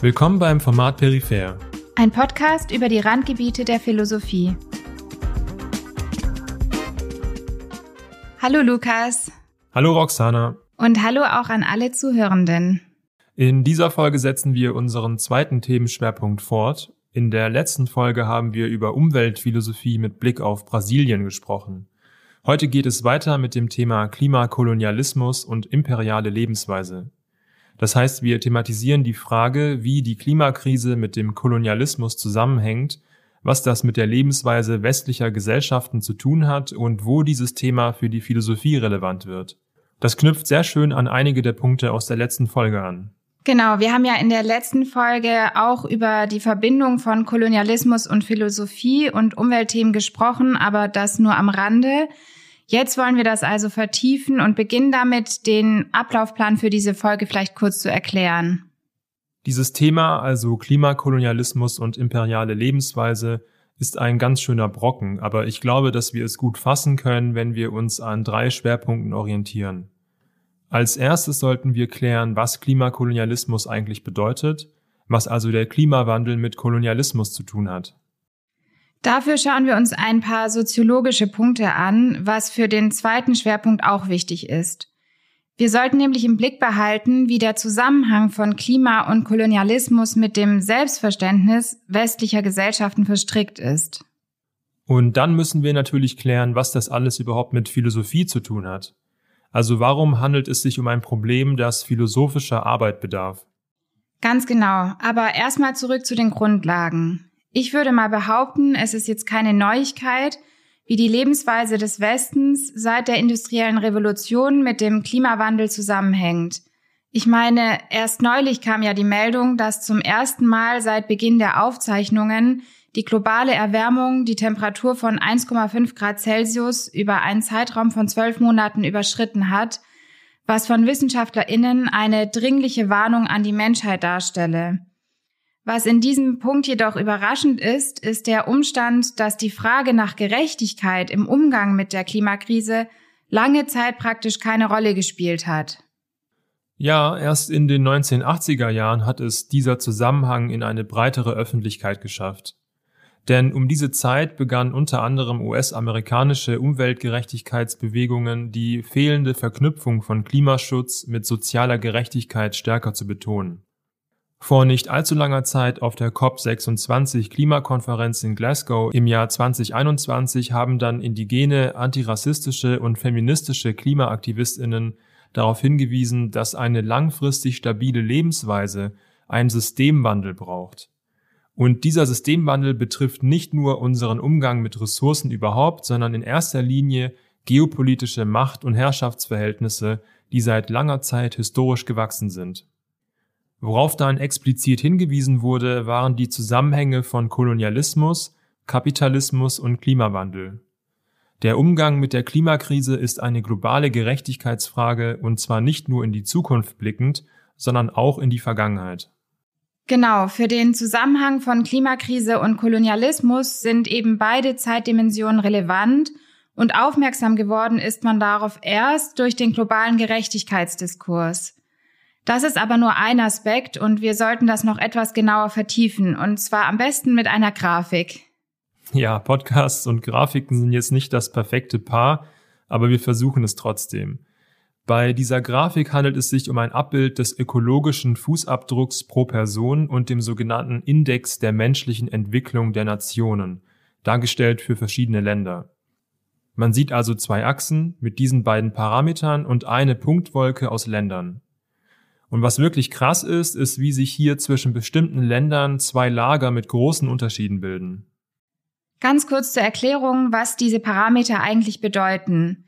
Willkommen beim Format Peripher. Ein Podcast über die Randgebiete der Philosophie. Hallo Lukas. Hallo Roxana. Und hallo auch an alle Zuhörenden. In dieser Folge setzen wir unseren zweiten Themenschwerpunkt fort. In der letzten Folge haben wir über Umweltphilosophie mit Blick auf Brasilien gesprochen. Heute geht es weiter mit dem Thema Klimakolonialismus und imperiale Lebensweise. Das heißt, wir thematisieren die Frage, wie die Klimakrise mit dem Kolonialismus zusammenhängt, was das mit der Lebensweise westlicher Gesellschaften zu tun hat und wo dieses Thema für die Philosophie relevant wird. Das knüpft sehr schön an einige der Punkte aus der letzten Folge an. Genau, wir haben ja in der letzten Folge auch über die Verbindung von Kolonialismus und Philosophie und Umweltthemen gesprochen, aber das nur am Rande. Jetzt wollen wir das also vertiefen und beginnen damit, den Ablaufplan für diese Folge vielleicht kurz zu erklären. Dieses Thema, also Klimakolonialismus und imperiale Lebensweise, ist ein ganz schöner Brocken, aber ich glaube, dass wir es gut fassen können, wenn wir uns an drei Schwerpunkten orientieren. Als erstes sollten wir klären, was Klimakolonialismus eigentlich bedeutet, was also der Klimawandel mit Kolonialismus zu tun hat. Dafür schauen wir uns ein paar soziologische Punkte an, was für den zweiten Schwerpunkt auch wichtig ist. Wir sollten nämlich im Blick behalten, wie der Zusammenhang von Klima und Kolonialismus mit dem Selbstverständnis westlicher Gesellschaften verstrickt ist. Und dann müssen wir natürlich klären, was das alles überhaupt mit Philosophie zu tun hat. Also warum handelt es sich um ein Problem, das philosophischer Arbeit bedarf? Ganz genau, aber erstmal zurück zu den Grundlagen. Ich würde mal behaupten, es ist jetzt keine Neuigkeit, wie die Lebensweise des Westens seit der industriellen Revolution mit dem Klimawandel zusammenhängt. Ich meine, erst neulich kam ja die Meldung, dass zum ersten Mal seit Beginn der Aufzeichnungen die globale Erwärmung die Temperatur von 1,5 Grad Celsius über einen Zeitraum von zwölf Monaten überschritten hat, was von WissenschaftlerInnen eine dringliche Warnung an die Menschheit darstelle. Was in diesem Punkt jedoch überraschend ist, ist der Umstand, dass die Frage nach Gerechtigkeit im Umgang mit der Klimakrise lange Zeit praktisch keine Rolle gespielt hat. Ja, erst in den 1980er Jahren hat es dieser Zusammenhang in eine breitere Öffentlichkeit geschafft. Denn um diese Zeit begannen unter anderem US-amerikanische Umweltgerechtigkeitsbewegungen die fehlende Verknüpfung von Klimaschutz mit sozialer Gerechtigkeit stärker zu betonen. Vor nicht allzu langer Zeit auf der COP26 Klimakonferenz in Glasgow im Jahr 2021 haben dann indigene, antirassistische und feministische Klimaaktivistinnen darauf hingewiesen, dass eine langfristig stabile Lebensweise einen Systemwandel braucht. Und dieser Systemwandel betrifft nicht nur unseren Umgang mit Ressourcen überhaupt, sondern in erster Linie geopolitische Macht- und Herrschaftsverhältnisse, die seit langer Zeit historisch gewachsen sind. Worauf dann explizit hingewiesen wurde, waren die Zusammenhänge von Kolonialismus, Kapitalismus und Klimawandel. Der Umgang mit der Klimakrise ist eine globale Gerechtigkeitsfrage und zwar nicht nur in die Zukunft blickend, sondern auch in die Vergangenheit. Genau, für den Zusammenhang von Klimakrise und Kolonialismus sind eben beide Zeitdimensionen relevant und aufmerksam geworden ist man darauf erst durch den globalen Gerechtigkeitsdiskurs. Das ist aber nur ein Aspekt und wir sollten das noch etwas genauer vertiefen und zwar am besten mit einer Grafik. Ja, Podcasts und Grafiken sind jetzt nicht das perfekte Paar, aber wir versuchen es trotzdem. Bei dieser Grafik handelt es sich um ein Abbild des ökologischen Fußabdrucks pro Person und dem sogenannten Index der menschlichen Entwicklung der Nationen, dargestellt für verschiedene Länder. Man sieht also zwei Achsen mit diesen beiden Parametern und eine Punktwolke aus Ländern. Und was wirklich krass ist, ist, wie sich hier zwischen bestimmten Ländern zwei Lager mit großen Unterschieden bilden. Ganz kurz zur Erklärung, was diese Parameter eigentlich bedeuten.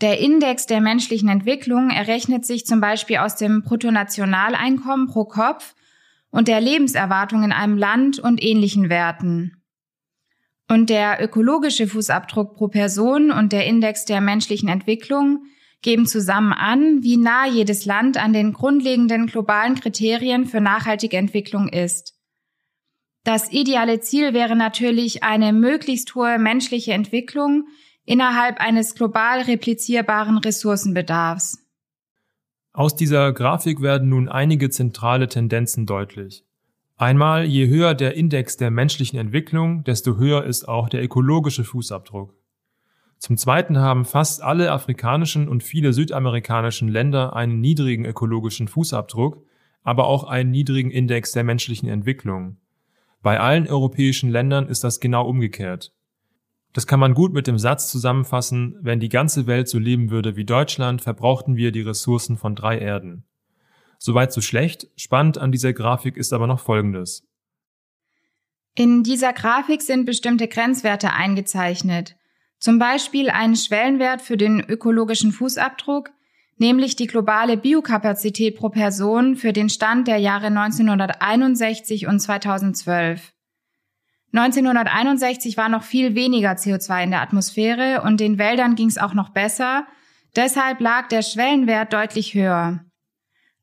Der Index der menschlichen Entwicklung errechnet sich zum Beispiel aus dem Bruttonationaleinkommen pro Kopf und der Lebenserwartung in einem Land und ähnlichen Werten. Und der ökologische Fußabdruck pro Person und der Index der menschlichen Entwicklung geben zusammen an, wie nah jedes Land an den grundlegenden globalen Kriterien für nachhaltige Entwicklung ist. Das ideale Ziel wäre natürlich eine möglichst hohe menschliche Entwicklung innerhalb eines global replizierbaren Ressourcenbedarfs. Aus dieser Grafik werden nun einige zentrale Tendenzen deutlich. Einmal, je höher der Index der menschlichen Entwicklung, desto höher ist auch der ökologische Fußabdruck. Zum Zweiten haben fast alle afrikanischen und viele südamerikanischen Länder einen niedrigen ökologischen Fußabdruck, aber auch einen niedrigen Index der menschlichen Entwicklung. Bei allen europäischen Ländern ist das genau umgekehrt. Das kann man gut mit dem Satz zusammenfassen, wenn die ganze Welt so leben würde wie Deutschland, verbrauchten wir die Ressourcen von drei Erden. Soweit so schlecht, spannend an dieser Grafik ist aber noch Folgendes. In dieser Grafik sind bestimmte Grenzwerte eingezeichnet, zum Beispiel ein Schwellenwert für den ökologischen Fußabdruck, nämlich die globale Biokapazität pro Person für den Stand der Jahre 1961 und 2012. 1961 war noch viel weniger CO2 in der Atmosphäre und den Wäldern ging es auch noch besser, deshalb lag der Schwellenwert deutlich höher.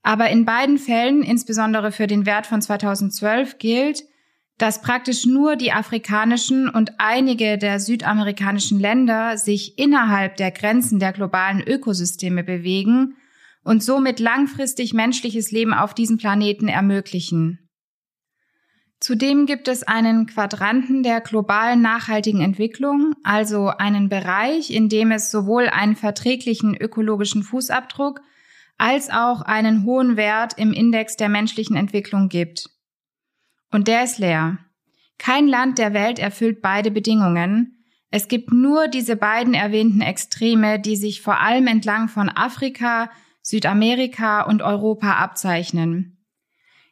Aber in beiden Fällen, insbesondere für den Wert von 2012, gilt, dass praktisch nur die afrikanischen und einige der südamerikanischen Länder sich innerhalb der Grenzen der globalen Ökosysteme bewegen und somit langfristig menschliches Leben auf diesem Planeten ermöglichen. Zudem gibt es einen Quadranten der globalen nachhaltigen Entwicklung, also einen Bereich, in dem es sowohl einen verträglichen ökologischen Fußabdruck als auch einen hohen Wert im Index der menschlichen Entwicklung gibt. Und der ist leer. Kein Land der Welt erfüllt beide Bedingungen. Es gibt nur diese beiden erwähnten Extreme, die sich vor allem entlang von Afrika, Südamerika und Europa abzeichnen.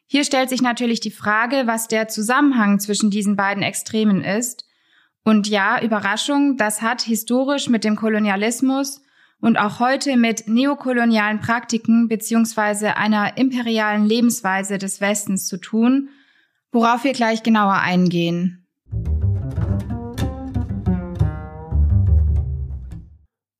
Hier stellt sich natürlich die Frage, was der Zusammenhang zwischen diesen beiden Extremen ist. Und ja, Überraschung, das hat historisch mit dem Kolonialismus und auch heute mit neokolonialen Praktiken beziehungsweise einer imperialen Lebensweise des Westens zu tun, worauf wir gleich genauer eingehen.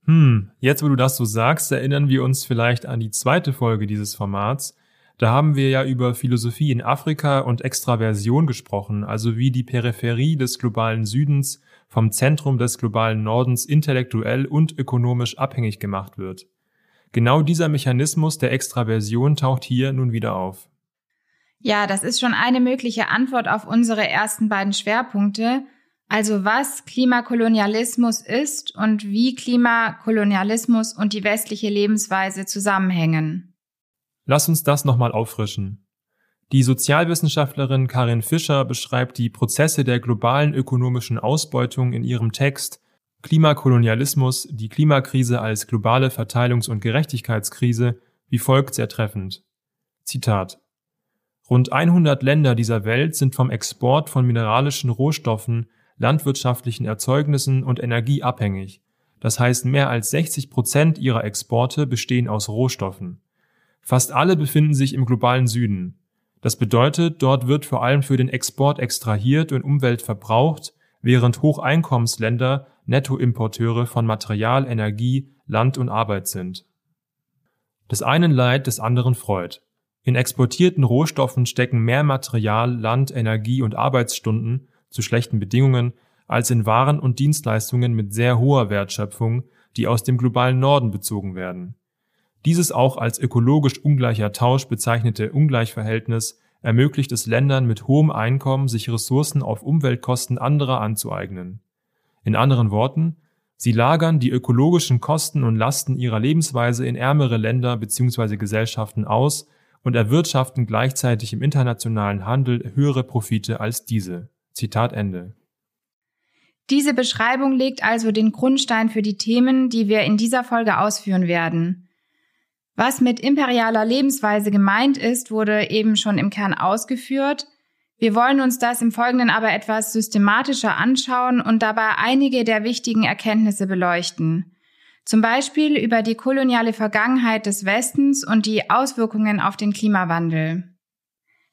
Hm, jetzt wo du das so sagst, erinnern wir uns vielleicht an die zweite Folge dieses Formats, da haben wir ja über Philosophie in Afrika und Extraversion gesprochen, also wie die Peripherie des globalen Südens vom Zentrum des globalen Nordens intellektuell und ökonomisch abhängig gemacht wird. Genau dieser Mechanismus der Extraversion taucht hier nun wieder auf. Ja, das ist schon eine mögliche Antwort auf unsere ersten beiden Schwerpunkte, also was Klimakolonialismus ist und wie Klimakolonialismus und die westliche Lebensweise zusammenhängen. Lass uns das nochmal auffrischen. Die Sozialwissenschaftlerin Karin Fischer beschreibt die Prozesse der globalen ökonomischen Ausbeutung in ihrem Text Klimakolonialismus, die Klimakrise als globale Verteilungs- und Gerechtigkeitskrise wie folgt sehr treffend. Zitat. Rund 100 Länder dieser Welt sind vom Export von mineralischen Rohstoffen, landwirtschaftlichen Erzeugnissen und Energie abhängig. Das heißt, mehr als 60 Prozent ihrer Exporte bestehen aus Rohstoffen. Fast alle befinden sich im globalen Süden. Das bedeutet, dort wird vor allem für den Export extrahiert und Umwelt verbraucht, während Hocheinkommensländer Nettoimporteure von Material, Energie, Land und Arbeit sind. Des einen Leid, des anderen freut. In exportierten Rohstoffen stecken mehr Material, Land, Energie und Arbeitsstunden zu schlechten Bedingungen als in Waren und Dienstleistungen mit sehr hoher Wertschöpfung, die aus dem globalen Norden bezogen werden. Dieses auch als ökologisch ungleicher Tausch bezeichnete Ungleichverhältnis ermöglicht es Ländern mit hohem Einkommen, sich Ressourcen auf Umweltkosten anderer anzueignen. In anderen Worten, sie lagern die ökologischen Kosten und Lasten ihrer Lebensweise in ärmere Länder bzw. Gesellschaften aus und erwirtschaften gleichzeitig im internationalen Handel höhere Profite als diese. Zitat Ende. Diese Beschreibung legt also den Grundstein für die Themen, die wir in dieser Folge ausführen werden. Was mit imperialer Lebensweise gemeint ist, wurde eben schon im Kern ausgeführt. Wir wollen uns das im Folgenden aber etwas systematischer anschauen und dabei einige der wichtigen Erkenntnisse beleuchten. Zum Beispiel über die koloniale Vergangenheit des Westens und die Auswirkungen auf den Klimawandel.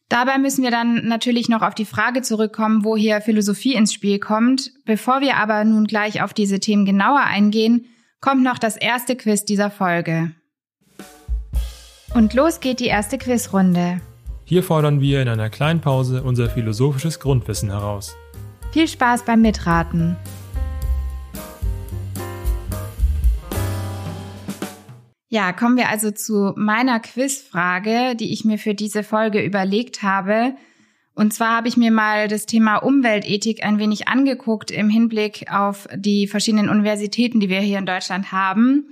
Dabei müssen wir dann natürlich noch auf die Frage zurückkommen, wo hier Philosophie ins Spiel kommt. Bevor wir aber nun gleich auf diese Themen genauer eingehen, kommt noch das erste Quiz dieser Folge. Und los geht die erste Quizrunde. Hier fordern wir in einer kleinen Pause unser philosophisches Grundwissen heraus. Viel Spaß beim Mitraten. Ja, kommen wir also zu meiner Quizfrage, die ich mir für diese Folge überlegt habe. Und zwar habe ich mir mal das Thema Umweltethik ein wenig angeguckt im Hinblick auf die verschiedenen Universitäten, die wir hier in Deutschland haben.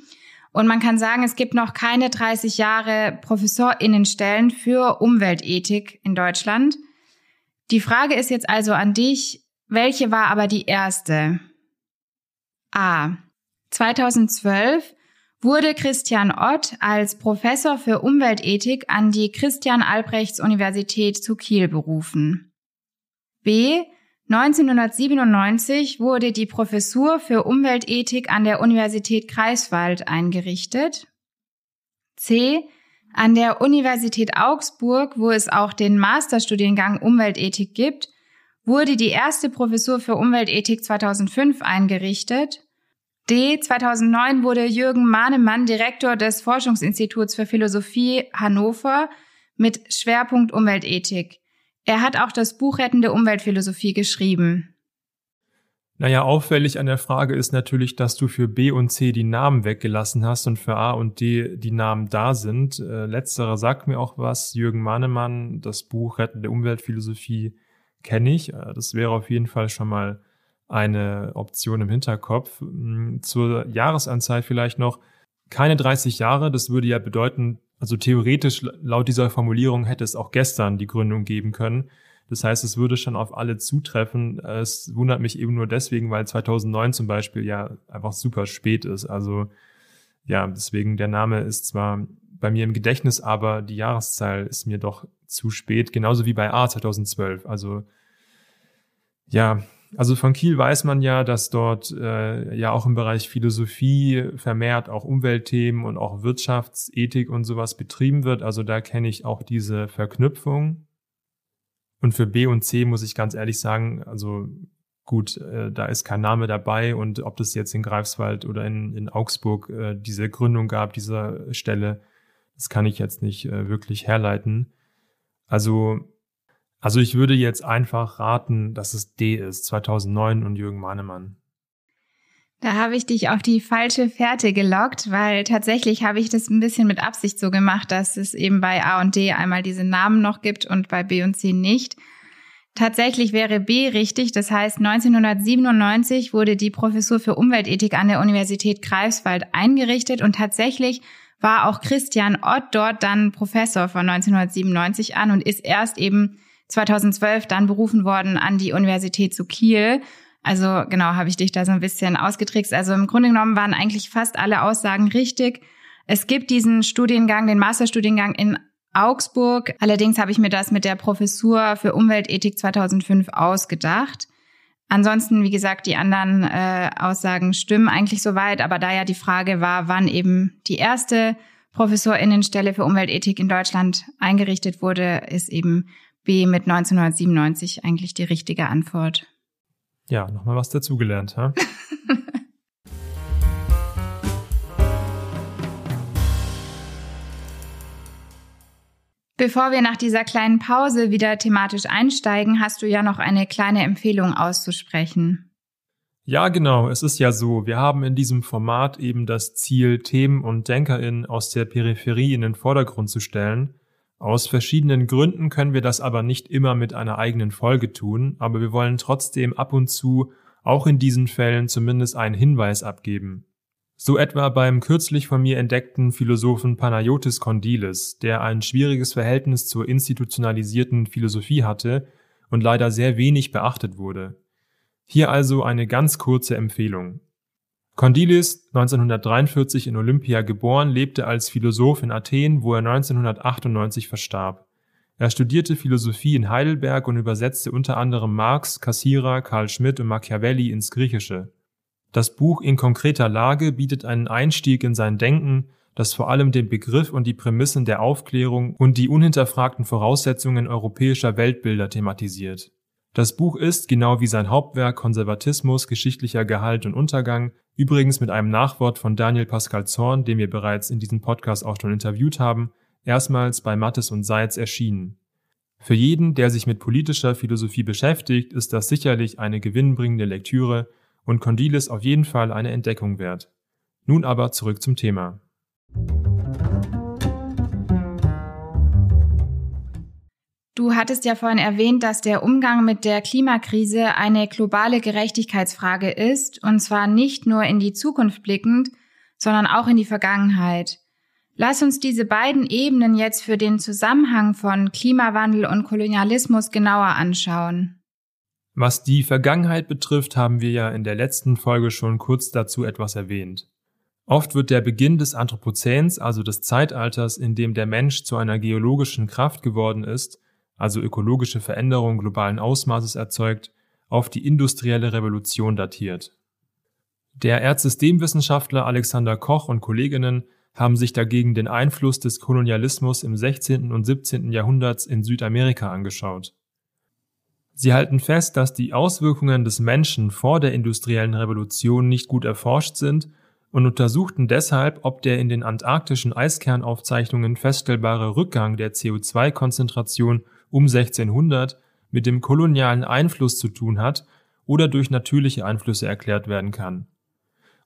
Und man kann sagen, es gibt noch keine 30 Jahre Professorinnenstellen für Umweltethik in Deutschland. Die Frage ist jetzt also an dich, welche war aber die erste? A. 2012 wurde Christian Ott als Professor für Umweltethik an die Christian Albrechts Universität zu Kiel berufen. B. 1997 wurde die Professur für Umweltethik an der Universität Greifswald eingerichtet. C. An der Universität Augsburg, wo es auch den Masterstudiengang Umweltethik gibt, wurde die erste Professur für Umweltethik 2005 eingerichtet. D. 2009 wurde Jürgen Mahnemann Direktor des Forschungsinstituts für Philosophie Hannover mit Schwerpunkt Umweltethik. Er hat auch das Buch Rettende Umweltphilosophie geschrieben. Naja, auffällig an der Frage ist natürlich, dass du für B und C die Namen weggelassen hast und für A und D die Namen da sind. Äh, letzterer sagt mir auch was. Jürgen Mahnemann, das Buch Rettende Umweltphilosophie kenne ich. Äh, das wäre auf jeden Fall schon mal eine Option im Hinterkopf. Hm, zur Jahresanzahl vielleicht noch. Keine 30 Jahre, das würde ja bedeuten, also theoretisch laut dieser Formulierung hätte es auch gestern die Gründung geben können. Das heißt, es würde schon auf alle zutreffen. Es wundert mich eben nur deswegen, weil 2009 zum Beispiel ja einfach super spät ist. Also ja, deswegen der Name ist zwar bei mir im Gedächtnis, aber die Jahreszahl ist mir doch zu spät. Genauso wie bei A 2012. Also ja, also von Kiel weiß man ja, dass dort äh, ja auch im Bereich Philosophie vermehrt auch Umweltthemen und auch Wirtschaftsethik und sowas betrieben wird. Also da kenne ich auch diese Verknüpfung. Und für B und C muss ich ganz ehrlich sagen, also gut, äh, da ist kein Name dabei und ob das jetzt in Greifswald oder in, in Augsburg äh, diese Gründung gab, dieser Stelle, das kann ich jetzt nicht äh, wirklich herleiten. Also also ich würde jetzt einfach raten, dass es D ist, 2009 und Jürgen Mahnemann. Da habe ich dich auf die falsche Fährte gelockt, weil tatsächlich habe ich das ein bisschen mit Absicht so gemacht, dass es eben bei A und D einmal diese Namen noch gibt und bei B und C nicht. Tatsächlich wäre B richtig. Das heißt, 1997 wurde die Professur für Umweltethik an der Universität Greifswald eingerichtet und tatsächlich war auch Christian Ott dort dann Professor von 1997 an und ist erst eben 2012 dann berufen worden an die Universität zu Kiel. Also genau, habe ich dich da so ein bisschen ausgetrickst. Also im Grunde genommen waren eigentlich fast alle Aussagen richtig. Es gibt diesen Studiengang, den Masterstudiengang in Augsburg. Allerdings habe ich mir das mit der Professur für Umweltethik 2005 ausgedacht. Ansonsten, wie gesagt, die anderen äh, Aussagen stimmen eigentlich soweit, aber da ja die Frage war, wann eben die erste Professorinnenstelle für Umweltethik in Deutschland eingerichtet wurde, ist eben B mit 1997 eigentlich die richtige Antwort. Ja, nochmal was dazugelernt, ha? Bevor wir nach dieser kleinen Pause wieder thematisch einsteigen, hast du ja noch eine kleine Empfehlung auszusprechen. Ja, genau. Es ist ja so, wir haben in diesem Format eben das Ziel, Themen und DenkerInnen aus der Peripherie in den Vordergrund zu stellen aus verschiedenen Gründen können wir das aber nicht immer mit einer eigenen Folge tun, aber wir wollen trotzdem ab und zu auch in diesen Fällen zumindest einen Hinweis abgeben. So etwa beim kürzlich von mir entdeckten Philosophen Panayotis Kondilis, der ein schwieriges Verhältnis zur institutionalisierten Philosophie hatte und leider sehr wenig beachtet wurde. Hier also eine ganz kurze Empfehlung. Kondilis, 1943 in Olympia geboren, lebte als Philosoph in Athen, wo er 1998 verstarb. Er studierte Philosophie in Heidelberg und übersetzte unter anderem Marx, Cassirer, Karl Schmidt und Machiavelli ins Griechische. Das Buch In konkreter Lage bietet einen Einstieg in sein Denken, das vor allem den Begriff und die Prämissen der Aufklärung und die unhinterfragten Voraussetzungen europäischer Weltbilder thematisiert. Das Buch ist, genau wie sein Hauptwerk Konservatismus, geschichtlicher Gehalt und Untergang, übrigens mit einem Nachwort von Daniel Pascal Zorn, den wir bereits in diesem Podcast auch schon interviewt haben, erstmals bei Mattes und Seitz erschienen. Für jeden, der sich mit politischer Philosophie beschäftigt, ist das sicherlich eine gewinnbringende Lektüre und Condilis auf jeden Fall eine Entdeckung wert. Nun aber zurück zum Thema. Du hattest ja vorhin erwähnt, dass der Umgang mit der Klimakrise eine globale Gerechtigkeitsfrage ist, und zwar nicht nur in die Zukunft blickend, sondern auch in die Vergangenheit. Lass uns diese beiden Ebenen jetzt für den Zusammenhang von Klimawandel und Kolonialismus genauer anschauen. Was die Vergangenheit betrifft, haben wir ja in der letzten Folge schon kurz dazu etwas erwähnt. Oft wird der Beginn des Anthropozäns, also des Zeitalters, in dem der Mensch zu einer geologischen Kraft geworden ist, also ökologische Veränderungen globalen Ausmaßes erzeugt, auf die industrielle Revolution datiert. Der Erdsystemwissenschaftler Alexander Koch und Kolleginnen haben sich dagegen den Einfluss des Kolonialismus im 16. und 17. Jahrhunderts in Südamerika angeschaut. Sie halten fest, dass die Auswirkungen des Menschen vor der industriellen Revolution nicht gut erforscht sind und untersuchten deshalb, ob der in den antarktischen Eiskernaufzeichnungen feststellbare Rückgang der CO2-Konzentration um 1600 mit dem kolonialen Einfluss zu tun hat oder durch natürliche Einflüsse erklärt werden kann.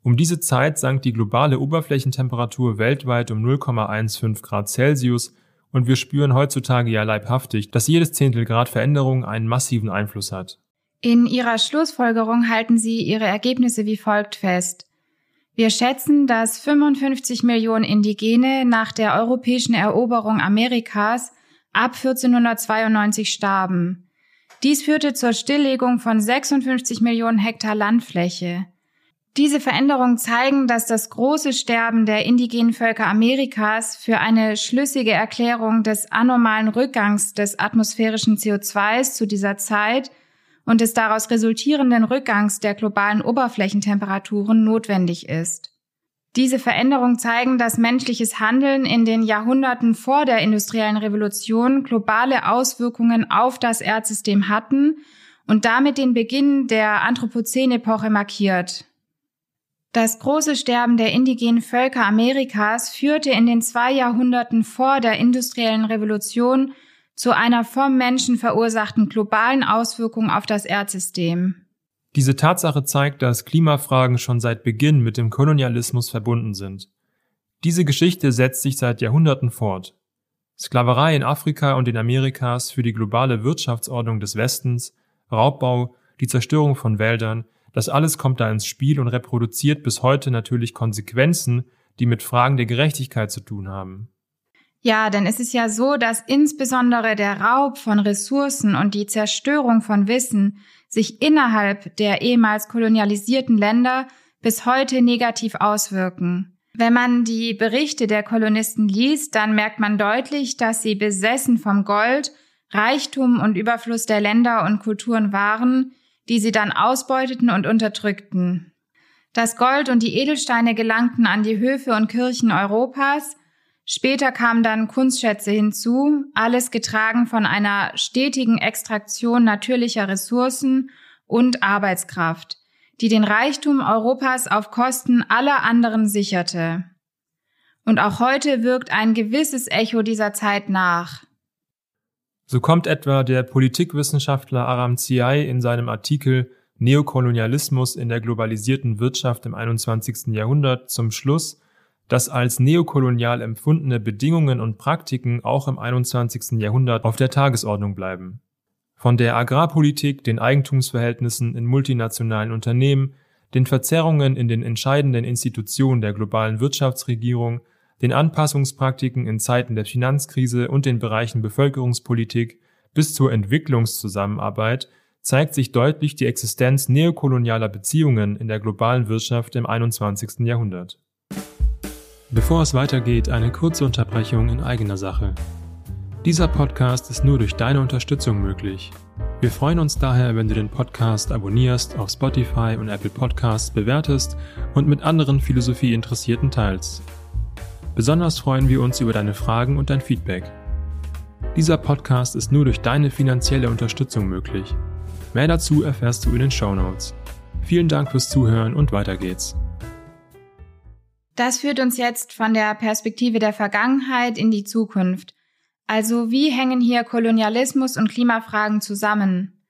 Um diese Zeit sank die globale Oberflächentemperatur weltweit um 0,15 Grad Celsius und wir spüren heutzutage ja leibhaftig, dass jedes Zehntel Grad Veränderung einen massiven Einfluss hat. In ihrer Schlussfolgerung halten sie ihre Ergebnisse wie folgt fest. Wir schätzen, dass 55 Millionen Indigene nach der europäischen Eroberung Amerikas ab 1492 starben. Dies führte zur Stilllegung von 56 Millionen Hektar Landfläche. Diese Veränderungen zeigen, dass das große Sterben der indigenen Völker Amerikas für eine schlüssige Erklärung des anormalen Rückgangs des atmosphärischen CO2s zu dieser Zeit und des daraus resultierenden Rückgangs der globalen Oberflächentemperaturen notwendig ist. Diese Veränderungen zeigen, dass menschliches Handeln in den Jahrhunderten vor der industriellen Revolution globale Auswirkungen auf das Erdsystem hatten und damit den Beginn der Anthropozän-Epoche markiert. Das große Sterben der indigenen Völker Amerikas führte in den zwei Jahrhunderten vor der industriellen Revolution zu einer vom Menschen verursachten globalen Auswirkung auf das Erdsystem. Diese Tatsache zeigt, dass Klimafragen schon seit Beginn mit dem Kolonialismus verbunden sind. Diese Geschichte setzt sich seit Jahrhunderten fort. Sklaverei in Afrika und in Amerikas für die globale Wirtschaftsordnung des Westens, Raubbau, die Zerstörung von Wäldern, das alles kommt da ins Spiel und reproduziert bis heute natürlich Konsequenzen, die mit Fragen der Gerechtigkeit zu tun haben. Ja, denn es ist ja so, dass insbesondere der Raub von Ressourcen und die Zerstörung von Wissen sich innerhalb der ehemals kolonialisierten Länder bis heute negativ auswirken. Wenn man die Berichte der Kolonisten liest, dann merkt man deutlich, dass sie besessen vom Gold, Reichtum und Überfluss der Länder und Kulturen waren, die sie dann ausbeuteten und unterdrückten. Das Gold und die Edelsteine gelangten an die Höfe und Kirchen Europas, Später kamen dann Kunstschätze hinzu, alles getragen von einer stetigen Extraktion natürlicher Ressourcen und Arbeitskraft, die den Reichtum Europas auf Kosten aller anderen sicherte. Und auch heute wirkt ein gewisses Echo dieser Zeit nach. So kommt etwa der Politikwissenschaftler Aram Ziai in seinem Artikel Neokolonialismus in der globalisierten Wirtschaft im 21. Jahrhundert zum Schluss, dass als neokolonial empfundene Bedingungen und Praktiken auch im 21. Jahrhundert auf der Tagesordnung bleiben. Von der Agrarpolitik, den Eigentumsverhältnissen in multinationalen Unternehmen, den Verzerrungen in den entscheidenden Institutionen der globalen Wirtschaftsregierung, den Anpassungspraktiken in Zeiten der Finanzkrise und den Bereichen Bevölkerungspolitik bis zur Entwicklungszusammenarbeit zeigt sich deutlich die Existenz neokolonialer Beziehungen in der globalen Wirtschaft im 21. Jahrhundert. Bevor es weitergeht, eine kurze Unterbrechung in eigener Sache. Dieser Podcast ist nur durch deine Unterstützung möglich. Wir freuen uns daher, wenn du den Podcast abonnierst, auf Spotify und Apple Podcasts bewertest und mit anderen Philosophieinteressierten teilst. Besonders freuen wir uns über deine Fragen und dein Feedback. Dieser Podcast ist nur durch deine finanzielle Unterstützung möglich. Mehr dazu erfährst du in den Show Notes. Vielen Dank fürs Zuhören und weiter geht's. Das führt uns jetzt von der Perspektive der Vergangenheit in die Zukunft. Also wie hängen hier Kolonialismus und Klimafragen zusammen?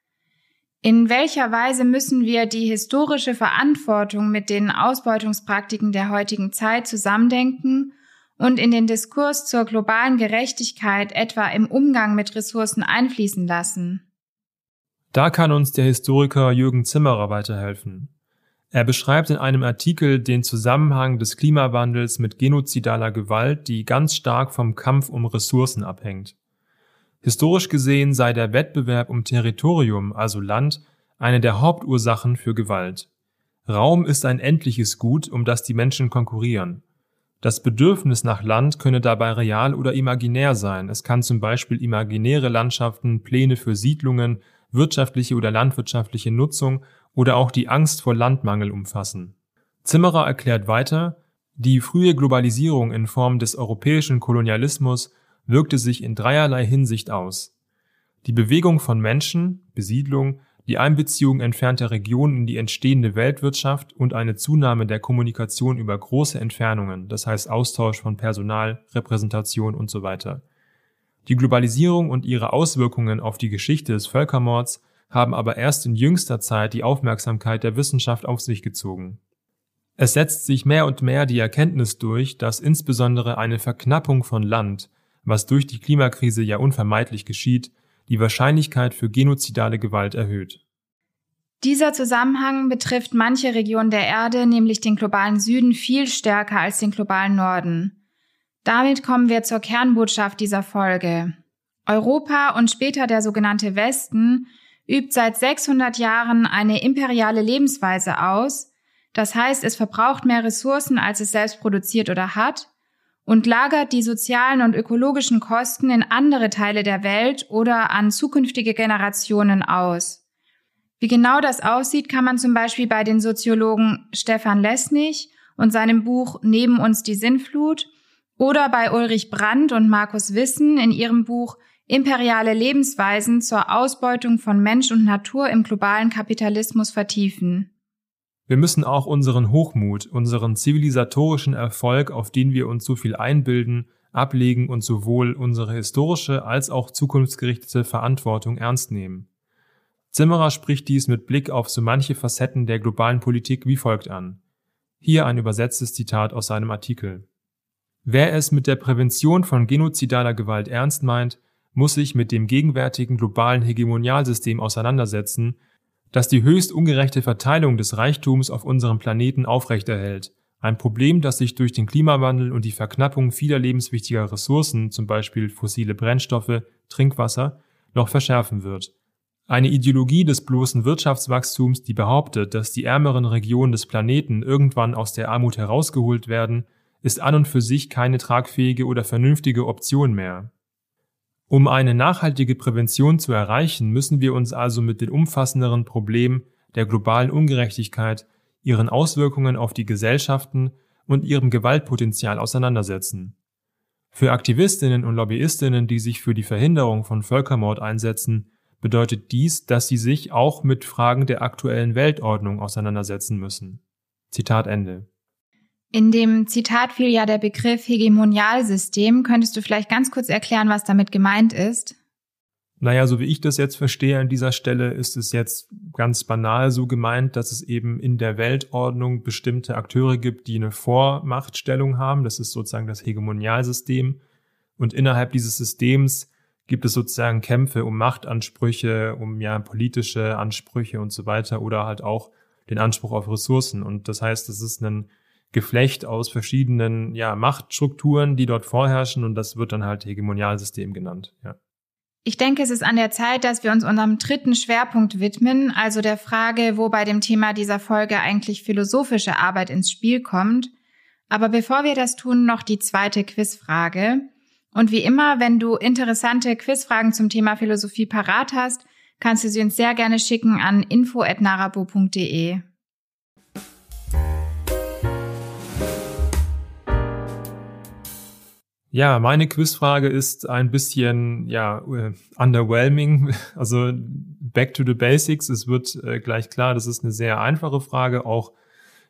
In welcher Weise müssen wir die historische Verantwortung mit den Ausbeutungspraktiken der heutigen Zeit zusammendenken und in den Diskurs zur globalen Gerechtigkeit etwa im Umgang mit Ressourcen einfließen lassen? Da kann uns der Historiker Jürgen Zimmerer weiterhelfen. Er beschreibt in einem Artikel den Zusammenhang des Klimawandels mit genozidaler Gewalt, die ganz stark vom Kampf um Ressourcen abhängt. Historisch gesehen sei der Wettbewerb um Territorium, also Land, eine der Hauptursachen für Gewalt. Raum ist ein endliches Gut, um das die Menschen konkurrieren. Das Bedürfnis nach Land könne dabei real oder imaginär sein. Es kann zum Beispiel imaginäre Landschaften, Pläne für Siedlungen, wirtschaftliche oder landwirtschaftliche Nutzung oder auch die Angst vor Landmangel umfassen. Zimmerer erklärt weiter, die frühe Globalisierung in Form des europäischen Kolonialismus wirkte sich in dreierlei Hinsicht aus. Die Bewegung von Menschen, Besiedlung, die Einbeziehung entfernter Regionen in die entstehende Weltwirtschaft und eine Zunahme der Kommunikation über große Entfernungen, das heißt Austausch von Personal, Repräsentation und so. Die Globalisierung und ihre Auswirkungen auf die Geschichte des Völkermords haben aber erst in jüngster Zeit die Aufmerksamkeit der Wissenschaft auf sich gezogen. Es setzt sich mehr und mehr die Erkenntnis durch, dass insbesondere eine Verknappung von Land, was durch die Klimakrise ja unvermeidlich geschieht, die Wahrscheinlichkeit für genozidale Gewalt erhöht. Dieser Zusammenhang betrifft manche Regionen der Erde, nämlich den globalen Süden, viel stärker als den globalen Norden. Damit kommen wir zur Kernbotschaft dieser Folge. Europa und später der sogenannte Westen übt seit 600 Jahren eine imperiale Lebensweise aus, das heißt, es verbraucht mehr Ressourcen, als es selbst produziert oder hat, und lagert die sozialen und ökologischen Kosten in andere Teile der Welt oder an zukünftige Generationen aus. Wie genau das aussieht, kann man zum Beispiel bei den Soziologen Stefan Lesnig und seinem Buch Neben uns die Sinnflut oder bei Ulrich Brandt und Markus Wissen in ihrem Buch imperiale Lebensweisen zur Ausbeutung von Mensch und Natur im globalen Kapitalismus vertiefen. Wir müssen auch unseren Hochmut, unseren zivilisatorischen Erfolg, auf den wir uns so viel einbilden, ablegen und sowohl unsere historische als auch zukunftsgerichtete Verantwortung ernst nehmen. Zimmerer spricht dies mit Blick auf so manche Facetten der globalen Politik wie folgt an. Hier ein übersetztes Zitat aus seinem Artikel. Wer es mit der Prävention von genozidaler Gewalt ernst meint, muss sich mit dem gegenwärtigen globalen Hegemonialsystem auseinandersetzen, das die höchst ungerechte Verteilung des Reichtums auf unserem Planeten aufrechterhält. Ein Problem, das sich durch den Klimawandel und die Verknappung vieler lebenswichtiger Ressourcen, zum Beispiel fossile Brennstoffe, Trinkwasser, noch verschärfen wird. Eine Ideologie des bloßen Wirtschaftswachstums, die behauptet, dass die ärmeren Regionen des Planeten irgendwann aus der Armut herausgeholt werden, ist an und für sich keine tragfähige oder vernünftige Option mehr. Um eine nachhaltige Prävention zu erreichen, müssen wir uns also mit den umfassenderen Problemen der globalen Ungerechtigkeit, ihren Auswirkungen auf die Gesellschaften und ihrem Gewaltpotenzial auseinandersetzen. Für Aktivistinnen und Lobbyistinnen, die sich für die Verhinderung von Völkermord einsetzen, bedeutet dies, dass sie sich auch mit Fragen der aktuellen Weltordnung auseinandersetzen müssen. Zitat Ende. In dem Zitat fiel ja der Begriff Hegemonialsystem. Könntest du vielleicht ganz kurz erklären, was damit gemeint ist? Naja, so wie ich das jetzt verstehe an dieser Stelle, ist es jetzt ganz banal so gemeint, dass es eben in der Weltordnung bestimmte Akteure gibt, die eine Vormachtstellung haben. Das ist sozusagen das Hegemonialsystem. Und innerhalb dieses Systems gibt es sozusagen Kämpfe um Machtansprüche, um ja politische Ansprüche und so weiter oder halt auch den Anspruch auf Ressourcen. Und das heißt, es ist ein Geflecht aus verschiedenen ja, Machtstrukturen, die dort vorherrschen und das wird dann halt Hegemonialsystem genannt. Ja. Ich denke, es ist an der Zeit, dass wir uns unserem dritten Schwerpunkt widmen, also der Frage, wo bei dem Thema dieser Folge eigentlich philosophische Arbeit ins Spiel kommt. Aber bevor wir das tun, noch die zweite Quizfrage. Und wie immer, wenn du interessante Quizfragen zum Thema Philosophie parat hast, kannst du sie uns sehr gerne schicken an info@narabo.de. Ja, meine Quizfrage ist ein bisschen, ja, uh, underwhelming. Also back to the basics. Es wird äh, gleich klar, das ist eine sehr einfache Frage. Auch,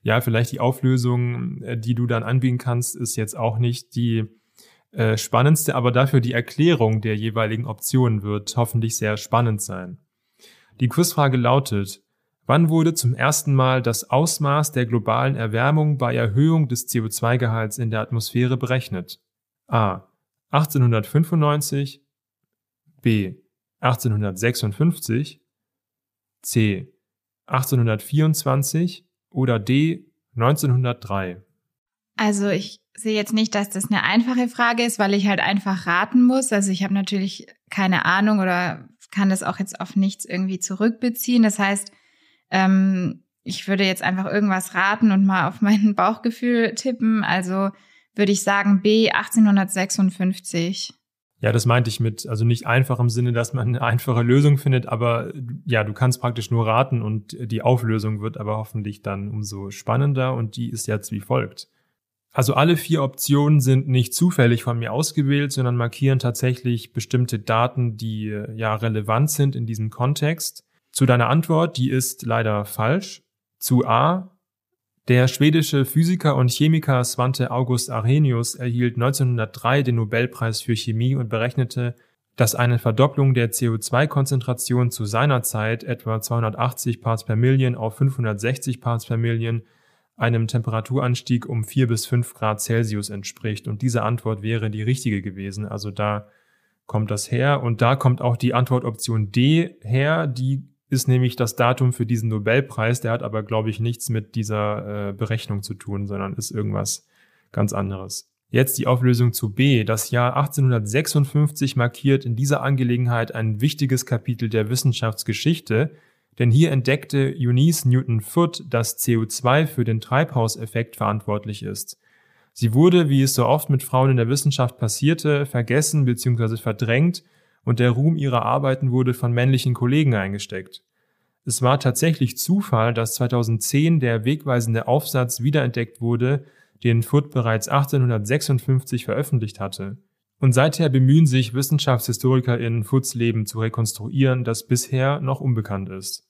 ja, vielleicht die Auflösung, äh, die du dann anbieten kannst, ist jetzt auch nicht die äh, spannendste, aber dafür die Erklärung der jeweiligen Optionen wird hoffentlich sehr spannend sein. Die Quizfrage lautet, Wann wurde zum ersten Mal das Ausmaß der globalen Erwärmung bei Erhöhung des CO2-Gehalts in der Atmosphäre berechnet? A. 1895 B. 1856 C. 1824 oder D. 1903? Also ich sehe jetzt nicht, dass das eine einfache Frage ist, weil ich halt einfach raten muss. Also ich habe natürlich keine Ahnung oder kann das auch jetzt auf nichts irgendwie zurückbeziehen. Das heißt, ähm, ich würde jetzt einfach irgendwas raten und mal auf mein Bauchgefühl tippen. Also würde ich sagen B 1856. Ja, das meinte ich mit, also nicht einfach im Sinne, dass man eine einfache Lösung findet, aber ja, du kannst praktisch nur raten und die Auflösung wird aber hoffentlich dann umso spannender und die ist jetzt wie folgt. Also alle vier Optionen sind nicht zufällig von mir ausgewählt, sondern markieren tatsächlich bestimmte Daten, die ja relevant sind in diesem Kontext. Zu deiner Antwort, die ist leider falsch. Zu A. Der schwedische Physiker und Chemiker Svante August Arrhenius erhielt 1903 den Nobelpreis für Chemie und berechnete, dass eine Verdopplung der CO2-Konzentration zu seiner Zeit etwa 280 Parts per Million auf 560 Parts per Million einem Temperaturanstieg um vier bis fünf Grad Celsius entspricht. Und diese Antwort wäre die richtige gewesen. Also da kommt das her. Und da kommt auch die Antwortoption D her. Die ist nämlich das Datum für diesen Nobelpreis. Der hat aber, glaube ich, nichts mit dieser äh, Berechnung zu tun, sondern ist irgendwas ganz anderes. Jetzt die Auflösung zu B. Das Jahr 1856 markiert in dieser Angelegenheit ein wichtiges Kapitel der Wissenschaftsgeschichte, denn hier entdeckte Eunice Newton Foote, dass CO2 für den Treibhauseffekt verantwortlich ist. Sie wurde, wie es so oft mit Frauen in der Wissenschaft passierte, vergessen bzw. verdrängt und der Ruhm ihrer Arbeiten wurde von männlichen Kollegen eingesteckt. Es war tatsächlich Zufall, dass 2010 der wegweisende Aufsatz wiederentdeckt wurde, den Foote bereits 1856 veröffentlicht hatte. Und seither bemühen sich WissenschaftshistorikerInnen Foots Leben zu rekonstruieren, das bisher noch unbekannt ist.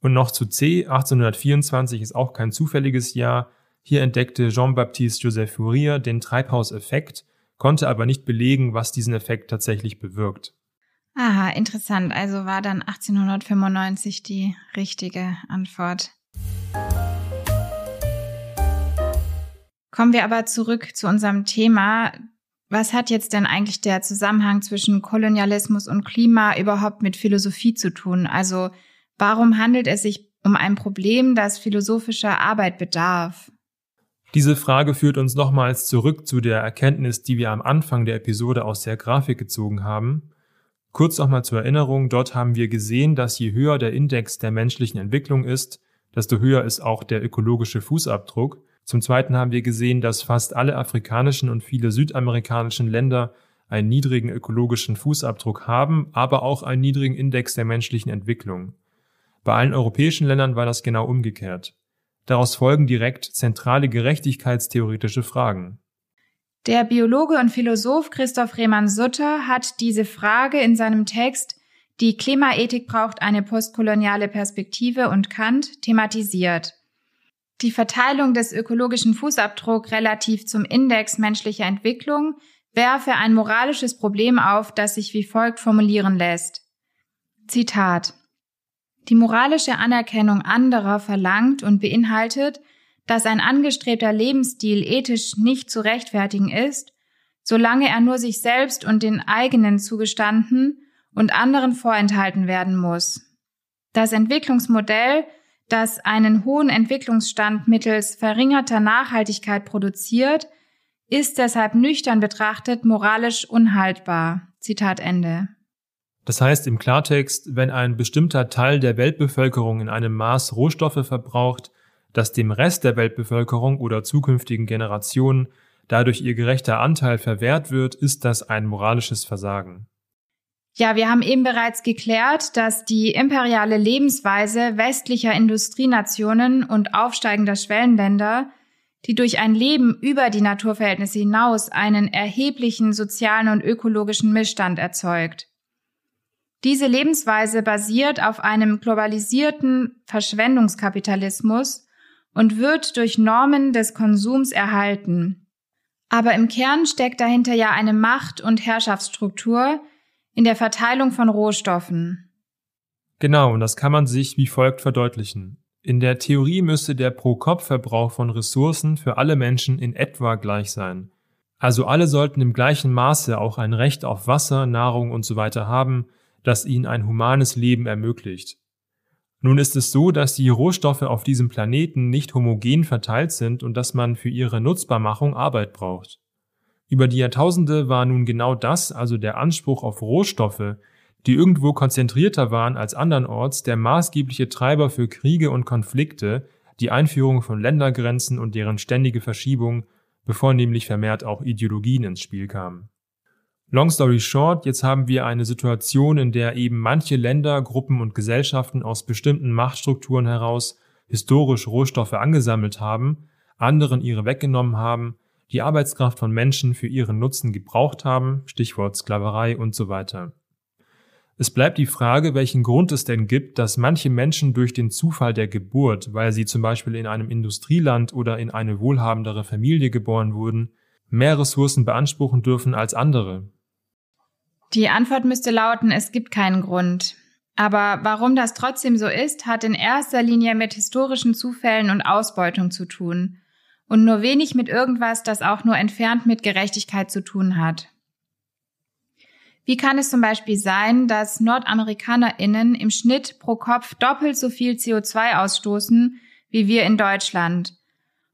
Und noch zu C, 1824 ist auch kein zufälliges Jahr. Hier entdeckte Jean-Baptiste Joseph Fourier den Treibhauseffekt, konnte aber nicht belegen, was diesen Effekt tatsächlich bewirkt. Aha, interessant. Also war dann 1895 die richtige Antwort. Kommen wir aber zurück zu unserem Thema. Was hat jetzt denn eigentlich der Zusammenhang zwischen Kolonialismus und Klima überhaupt mit Philosophie zu tun? Also Warum handelt es sich um ein Problem, das philosophischer Arbeit bedarf? Diese Frage führt uns nochmals zurück zu der Erkenntnis, die wir am Anfang der Episode aus der Grafik gezogen haben. Kurz nochmal zur Erinnerung, dort haben wir gesehen, dass je höher der Index der menschlichen Entwicklung ist, desto höher ist auch der ökologische Fußabdruck. Zum Zweiten haben wir gesehen, dass fast alle afrikanischen und viele südamerikanischen Länder einen niedrigen ökologischen Fußabdruck haben, aber auch einen niedrigen Index der menschlichen Entwicklung. Bei allen europäischen Ländern war das genau umgekehrt. Daraus folgen direkt zentrale gerechtigkeitstheoretische Fragen. Der Biologe und Philosoph Christoph Rehmann-Sutter hat diese Frage in seinem Text Die Klimaethik braucht eine postkoloniale Perspektive und Kant thematisiert. Die Verteilung des ökologischen Fußabdrucks relativ zum Index menschlicher Entwicklung werfe ein moralisches Problem auf, das sich wie folgt formulieren lässt. Zitat die moralische Anerkennung anderer verlangt und beinhaltet, dass ein angestrebter Lebensstil ethisch nicht zu rechtfertigen ist, solange er nur sich selbst und den eigenen zugestanden und anderen vorenthalten werden muss. Das Entwicklungsmodell, das einen hohen Entwicklungsstand mittels verringerter Nachhaltigkeit produziert, ist deshalb nüchtern betrachtet moralisch unhaltbar. Zitat Ende. Das heißt im Klartext, wenn ein bestimmter Teil der Weltbevölkerung in einem Maß Rohstoffe verbraucht, dass dem Rest der Weltbevölkerung oder zukünftigen Generationen dadurch ihr gerechter Anteil verwehrt wird, ist das ein moralisches Versagen. Ja, wir haben eben bereits geklärt, dass die imperiale Lebensweise westlicher Industrienationen und aufsteigender Schwellenländer, die durch ein Leben über die Naturverhältnisse hinaus einen erheblichen sozialen und ökologischen Missstand erzeugt. Diese Lebensweise basiert auf einem globalisierten Verschwendungskapitalismus und wird durch Normen des Konsums erhalten. Aber im Kern steckt dahinter ja eine Macht- und Herrschaftsstruktur in der Verteilung von Rohstoffen. Genau, und das kann man sich wie folgt verdeutlichen. In der Theorie müsste der Pro-Kopf-Verbrauch von Ressourcen für alle Menschen in etwa gleich sein. Also alle sollten im gleichen Maße auch ein Recht auf Wasser, Nahrung und so weiter haben, das ihnen ein humanes Leben ermöglicht. Nun ist es so, dass die Rohstoffe auf diesem Planeten nicht homogen verteilt sind und dass man für ihre Nutzbarmachung Arbeit braucht. Über die Jahrtausende war nun genau das, also der Anspruch auf Rohstoffe, die irgendwo konzentrierter waren als andernorts, der maßgebliche Treiber für Kriege und Konflikte, die Einführung von Ländergrenzen und deren ständige Verschiebung, bevor nämlich vermehrt auch Ideologien ins Spiel kamen. Long story short, jetzt haben wir eine Situation, in der eben manche Länder, Gruppen und Gesellschaften aus bestimmten Machtstrukturen heraus historisch Rohstoffe angesammelt haben, anderen ihre weggenommen haben, die Arbeitskraft von Menschen für ihren Nutzen gebraucht haben, Stichwort Sklaverei und so weiter. Es bleibt die Frage, welchen Grund es denn gibt, dass manche Menschen durch den Zufall der Geburt, weil sie zum Beispiel in einem Industrieland oder in eine wohlhabendere Familie geboren wurden, mehr Ressourcen beanspruchen dürfen als andere. Die Antwort müsste lauten, es gibt keinen Grund. Aber warum das trotzdem so ist, hat in erster Linie mit historischen Zufällen und Ausbeutung zu tun und nur wenig mit irgendwas, das auch nur entfernt mit Gerechtigkeit zu tun hat. Wie kann es zum Beispiel sein, dass NordamerikanerInnen im Schnitt pro Kopf doppelt so viel CO2 ausstoßen wie wir in Deutschland?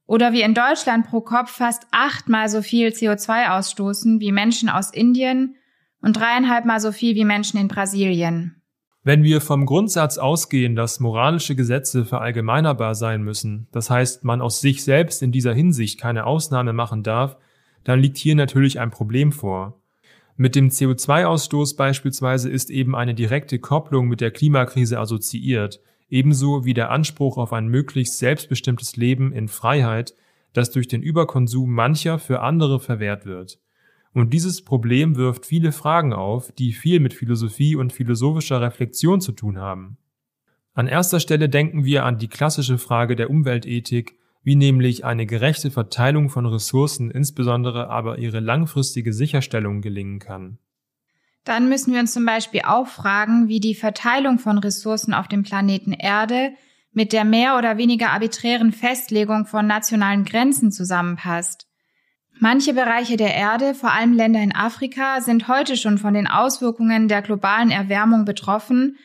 Oder wie in Deutschland pro Kopf fast achtmal so viel CO2 ausstoßen wie Menschen aus Indien und dreieinhalbmal so viel wie Menschen in Brasilien? Wenn wir vom Grundsatz ausgehen, dass moralische Gesetze verallgemeinerbar sein müssen, das heißt, man aus sich selbst in dieser Hinsicht keine Ausnahme machen darf, dann liegt hier natürlich ein Problem vor. Mit dem CO2-Ausstoß beispielsweise ist eben eine direkte Kopplung mit der Klimakrise assoziiert, ebenso wie der Anspruch auf ein möglichst selbstbestimmtes Leben in Freiheit, das durch den Überkonsum mancher für andere verwehrt wird. Und dieses Problem wirft viele Fragen auf, die viel mit Philosophie und philosophischer Reflexion zu tun haben. An erster Stelle denken wir an die klassische Frage der Umweltethik, wie nämlich eine gerechte Verteilung von Ressourcen, insbesondere aber ihre langfristige Sicherstellung gelingen kann. Dann müssen wir uns zum Beispiel auch fragen, wie die Verteilung von Ressourcen auf dem Planeten Erde mit der mehr oder weniger arbiträren Festlegung von nationalen Grenzen zusammenpasst. Manche Bereiche der Erde, vor allem Länder in Afrika, sind heute schon von den Auswirkungen der globalen Erwärmung betroffen,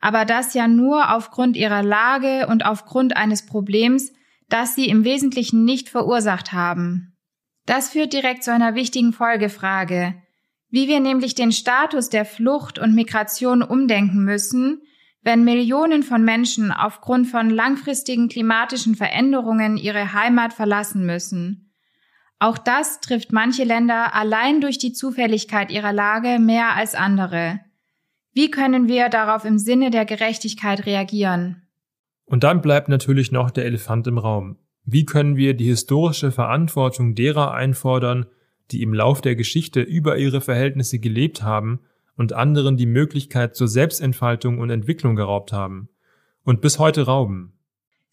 aber das ja nur aufgrund ihrer Lage und aufgrund eines Problems, das sie im Wesentlichen nicht verursacht haben. Das führt direkt zu einer wichtigen Folgefrage, wie wir nämlich den Status der Flucht und Migration umdenken müssen, wenn Millionen von Menschen aufgrund von langfristigen klimatischen Veränderungen ihre Heimat verlassen müssen. Auch das trifft manche Länder allein durch die Zufälligkeit ihrer Lage mehr als andere. Wie können wir darauf im Sinne der Gerechtigkeit reagieren? Und dann bleibt natürlich noch der Elefant im Raum. Wie können wir die historische Verantwortung derer einfordern, die im Lauf der Geschichte über ihre Verhältnisse gelebt haben und anderen die Möglichkeit zur Selbstentfaltung und Entwicklung geraubt haben und bis heute rauben?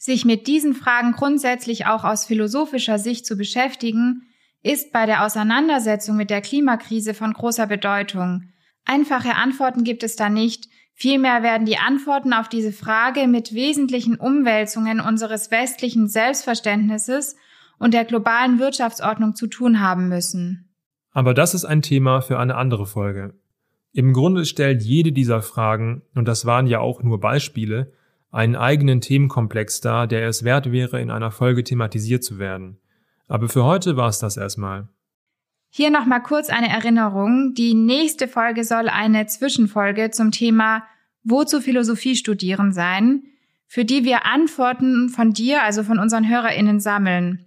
Sich mit diesen Fragen grundsätzlich auch aus philosophischer Sicht zu beschäftigen, ist bei der Auseinandersetzung mit der Klimakrise von großer Bedeutung. Einfache Antworten gibt es da nicht, Vielmehr werden die Antworten auf diese Frage mit wesentlichen Umwälzungen unseres westlichen Selbstverständnisses und der globalen Wirtschaftsordnung zu tun haben müssen. Aber das ist ein Thema für eine andere Folge. Im Grunde stellt jede dieser Fragen, und das waren ja auch nur Beispiele, einen eigenen Themenkomplex dar, der es wert wäre, in einer Folge thematisiert zu werden. Aber für heute war es das erstmal. Hier nochmal kurz eine Erinnerung. Die nächste Folge soll eine Zwischenfolge zum Thema Wozu Philosophie studieren sein, für die wir Antworten von dir, also von unseren HörerInnen sammeln.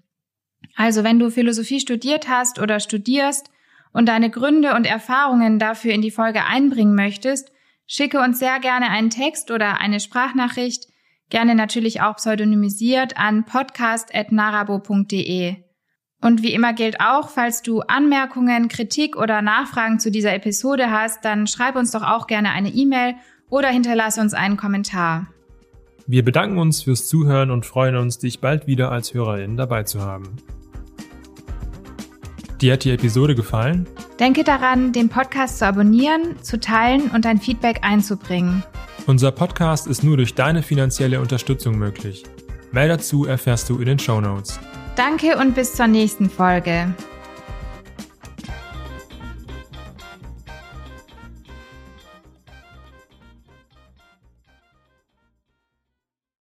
Also wenn du Philosophie studiert hast oder studierst und deine Gründe und Erfahrungen dafür in die Folge einbringen möchtest, schicke uns sehr gerne einen Text oder eine Sprachnachricht, gerne natürlich auch pseudonymisiert an podcast.narabo.de. Und wie immer gilt auch, falls du Anmerkungen, Kritik oder Nachfragen zu dieser Episode hast, dann schreib uns doch auch gerne eine E-Mail oder hinterlasse uns einen Kommentar. Wir bedanken uns fürs Zuhören und freuen uns, dich bald wieder als Hörerin dabei zu haben. Dir hat die Episode gefallen? Denke daran, den Podcast zu abonnieren, zu teilen und dein Feedback einzubringen. Unser Podcast ist nur durch deine finanzielle Unterstützung möglich. Mehr dazu erfährst du in den Show Notes. Danke und bis zur nächsten Folge.